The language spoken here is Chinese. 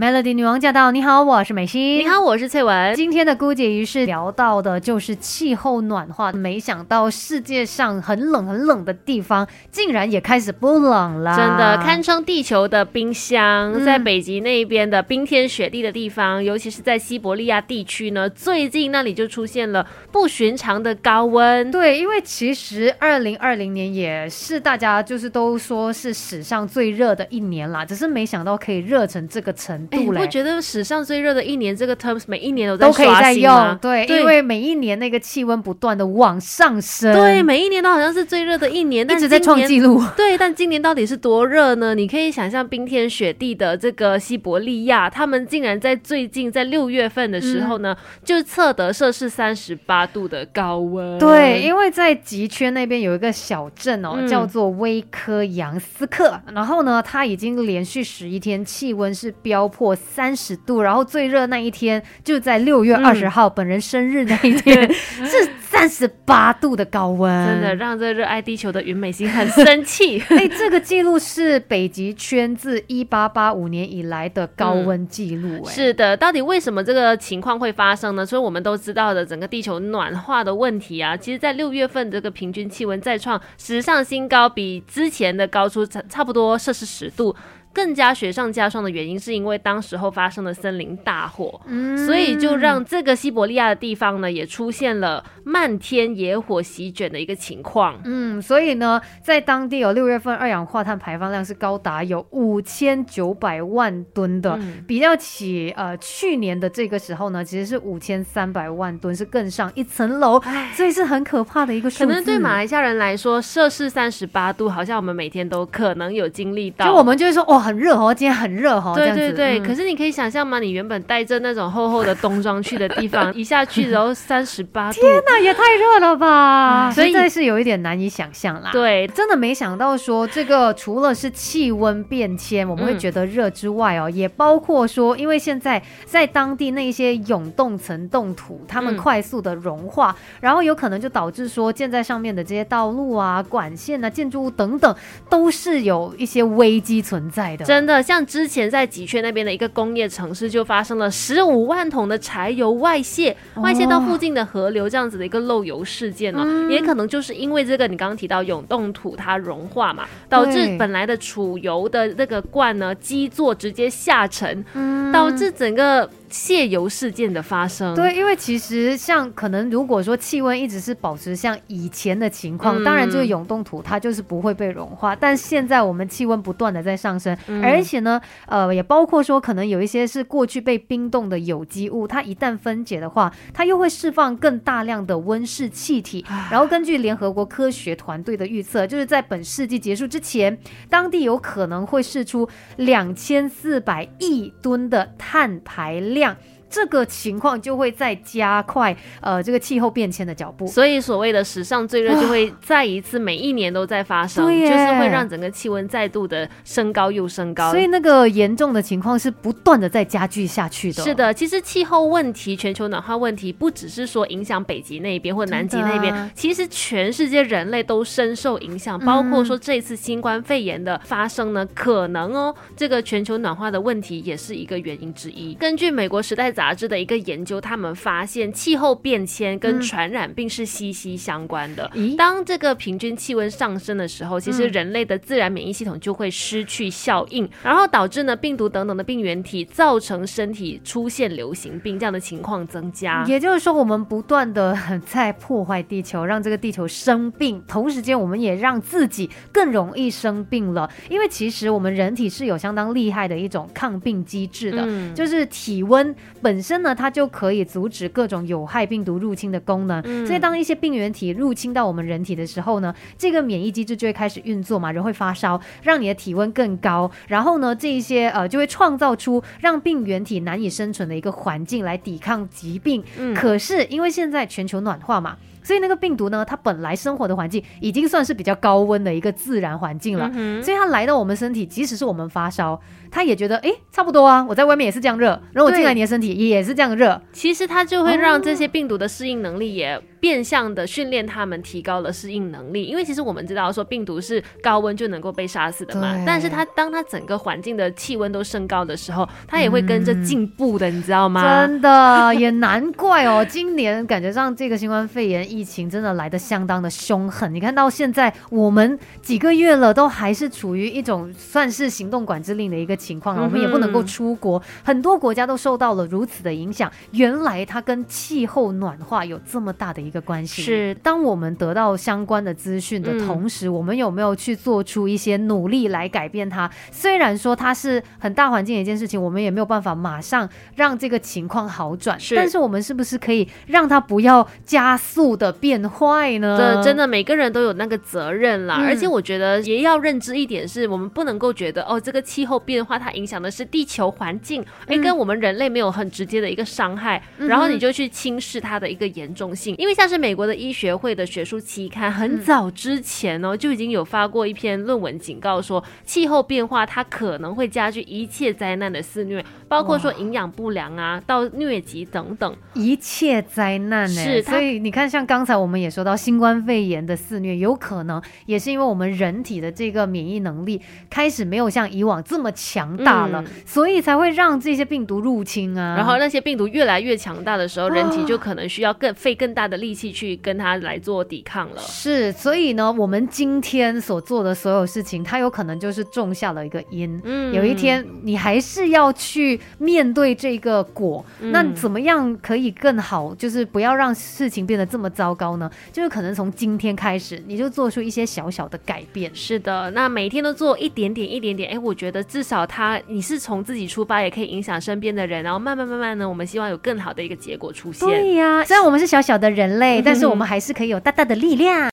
Melody 女王驾到！你好，我是美心。你好，我是翠文。今天的姑姐仪式聊到的就是气候暖化，没想到世界上很冷很冷的地方，竟然也开始不冷了。真的，堪称地球的冰箱，在北极那边的冰天雪地的地方，尤其是在西伯利亚地区呢，最近那里就出现了不寻常的高温。对，因为其实二零二零年也是大家就是都说是史上最热的一年啦，只是没想到可以热成这个程。哎，你不觉得史上最热的一年这个 terms 每一年都都可以在用？对，因为每一年那个气温不断的往上升。对，每一年都好像是最热的一年，一直在创纪录。对，但今年到底是多热呢？你可以想象冰天雪地的这个西伯利亚，他们竟然在最近在六月份的时候呢，就测得摄氏三十八度的高温。对，因为在极圈那边有一个小镇哦，叫做威科扬斯克，然后呢，它已经连续十一天气温是飙。破三十度，然后最热那一天就在六月二十号，本人生日那一天 是三十八度的高温，真的让这热爱地球的云美心很生气。哎，这个记录是北极圈自一八八五年以来的高温记录。哎，是的，到底为什么这个情况会发生呢？所以我们都知道的整个地球暖化的问题啊，其实在六月份这个平均气温再创史上新高，比之前的高出差差不多摄氏十度。更加雪上加霜的原因，是因为当时候发生了森林大火，嗯所以就让这个西伯利亚的地方呢，也出现了漫天野火席卷的一个情况。嗯，所以呢，在当地有六月份二氧化碳排放量是高达有五千九百万吨的，比较起呃去年的这个时候呢，其实是五千三百万吨，是更上一层楼，所以是很可怕的一个数字。可能对马来西亚人来说，摄氏三十八度，好像我们每天都可能有经历到，就我们就会说哇。很热哦，今天很热哦。对对对，可是你可以想象吗？你原本带着那种厚厚的冬装去的地方，一下去然后三十八度，天哪，也太热了吧！所以是有一点难以想象啦。对，真的没想到说这个除了是气温变迁，我们会觉得热之外哦，也包括说，因为现在在当地那些永冻层冻土，它们快速的融化，然后有可能就导致说建在上面的这些道路啊、管线啊、建筑物等等，都是有一些危机存在。真的，像之前在吉圈那边的一个工业城市，就发生了十五万桶的柴油外泄，外泄到附近的河流，这样子的一个漏油事件呢，也可能就是因为这个，你刚刚提到永冻土它融化嘛，导致本来的储油的那个罐呢基座直接下沉，导致整个。泄油事件的发生，对，因为其实像可能如果说气温一直是保持像以前的情况，当然这个永冻土它就是不会被融化。但现在我们气温不断的在上升，而且呢，呃，也包括说可能有一些是过去被冰冻的有机物，它一旦分解的话，它又会释放更大量的温室气体。然后根据联合国科学团队的预测，就是在本世纪结束之前，当地有可能会释出两千四百亿吨的碳排量。量。这个情况就会再加快呃这个气候变迁的脚步，所以所谓的史上最热就会再一次每一年都在发生，就是会让整个气温再度的升高又升高，所以那个严重的情况是不断的在加剧下去的。是的，其实气候问题、全球暖化问题不只是说影响北极那边或南极那边，其实全世界人类都深受影响，包括说这次新冠肺炎的发生呢，可能哦这个全球暖化的问题也是一个原因之一。根据美国时代。杂志的一个研究，他们发现气候变迁跟传染病是息息相关的。当这个平均气温上升的时候，其实人类的自然免疫系统就会失去效应，然后导致呢病毒等等的病原体造成身体出现流行病这样的情况增加。也就是说，我们不断的在破坏地球，让这个地球生病，同时间我们也让自己更容易生病了。因为其实我们人体是有相当厉害的一种抗病机制的，就是体温本。本身呢，它就可以阻止各种有害病毒入侵的功能。所以，当一些病原体入侵到我们人体的时候呢，这个免疫机制就会开始运作嘛，人会发烧，让你的体温更高。然后呢，这一些呃就会创造出让病原体难以生存的一个环境来抵抗疾病。可是因为现在全球暖化嘛。所以那个病毒呢，它本来生活的环境已经算是比较高温的一个自然环境了，所以它来到我们身体，即使是我们发烧，它也觉得哎差不多啊，我在外面也是这样热，然后我进来你的身体也是这样热，其实它就会让这些病毒的适应能力也。变相的训练他们提高了适应能力。因为其实我们知道说病毒是高温就能够被杀死的嘛，但是它当它整个环境的气温都升高的时候，它也会跟着进步的，你知道吗？真的也难怪哦，今年感觉上这个新冠肺炎疫情真的来的相当的凶狠。你看到现在我们几个月了，都还是处于一种算是行动管制令的一个情况了，我们也不能够出国，很多国家都受到了如此的影响。原来它跟气候暖化有这么大的一个关系。是，当我们得到相关的资讯的同时，我们有没有去做出一些努力来改变它？虽然说它是很大环境的一件事情，我们也没有办法马上让这个情况好转。是，但是我们是不是可以让它不要加速的变坏呢？这真的每个人都有那个责任啦。而且我觉得也要认知一点，是我们不能够觉得哦，这个气候变化它影响的是地球环境，哎，跟我们人类没有很直接的一个伤害，然后你就去轻视它的一个严重性。因为像是美国的医学会的学术期刊，很早之前呢就已经有发过一篇论文，警告说气候变化它可能会加剧一切灾难的肆虐，包括说营养不良啊，到疟疾等等一切灾难呢。是，所以你看，像刚才我们也说到新冠肺炎的肆虐，有可能也是因为我们人体的这个免疫能力开始没有像以往这么强大了，所以才会让这些病毒入侵啊。然后那些病毒越来越强大的时候，人体就可能需要更费更大的力气去跟他来做抵抗了。是，所以呢，我们今天所做的所有事情，它有可能就是种下了一个因。嗯，有一天你还是要去面对这个果。那怎么样可以更好？就是不要让事情变得这么糟糕呢？就是可能从今天开始，你就做出一些小小的改变。是的，那每天都做一点点、一点点。哎，我觉得至少他你是从自己出发，也可以影响身边的人，然后慢慢慢慢呢，我们希望有更好的一个结果出现。对呀，虽然我们是小小的人类，但是我们还是可以有大大的力量。